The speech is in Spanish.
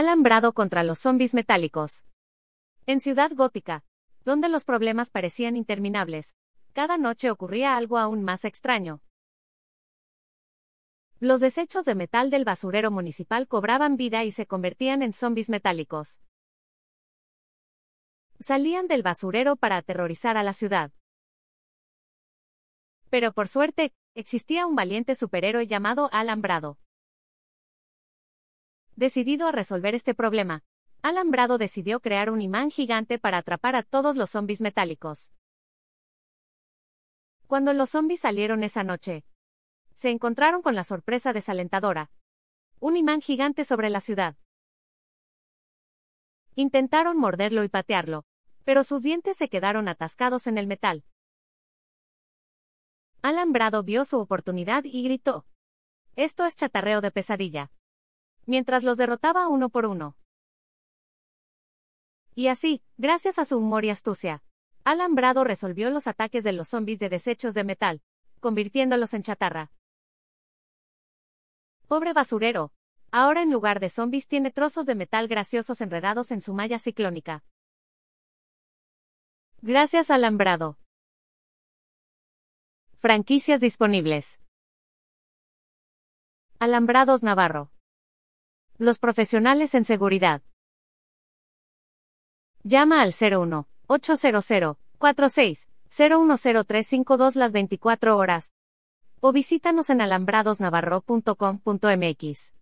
Alambrado contra los zombies metálicos. En Ciudad Gótica, donde los problemas parecían interminables, cada noche ocurría algo aún más extraño. Los desechos de metal del basurero municipal cobraban vida y se convertían en zombies metálicos. Salían del basurero para aterrorizar a la ciudad. Pero por suerte, existía un valiente superhéroe llamado Alambrado. Decidido a resolver este problema, Alambrado decidió crear un imán gigante para atrapar a todos los zombies metálicos. Cuando los zombies salieron esa noche, se encontraron con la sorpresa desalentadora. Un imán gigante sobre la ciudad. Intentaron morderlo y patearlo, pero sus dientes se quedaron atascados en el metal. Alambrado vio su oportunidad y gritó. Esto es chatarreo de pesadilla mientras los derrotaba uno por uno. Y así, gracias a su humor y astucia, Alambrado resolvió los ataques de los zombies de desechos de metal, convirtiéndolos en chatarra. Pobre basurero. Ahora en lugar de zombies tiene trozos de metal graciosos enredados en su malla ciclónica. Gracias Alambrado. Franquicias disponibles. Alambrados Navarro. Los profesionales en seguridad. Llama al 01 800 46 010352 las 24 horas o visítanos en alambradosnavarro.com.mx.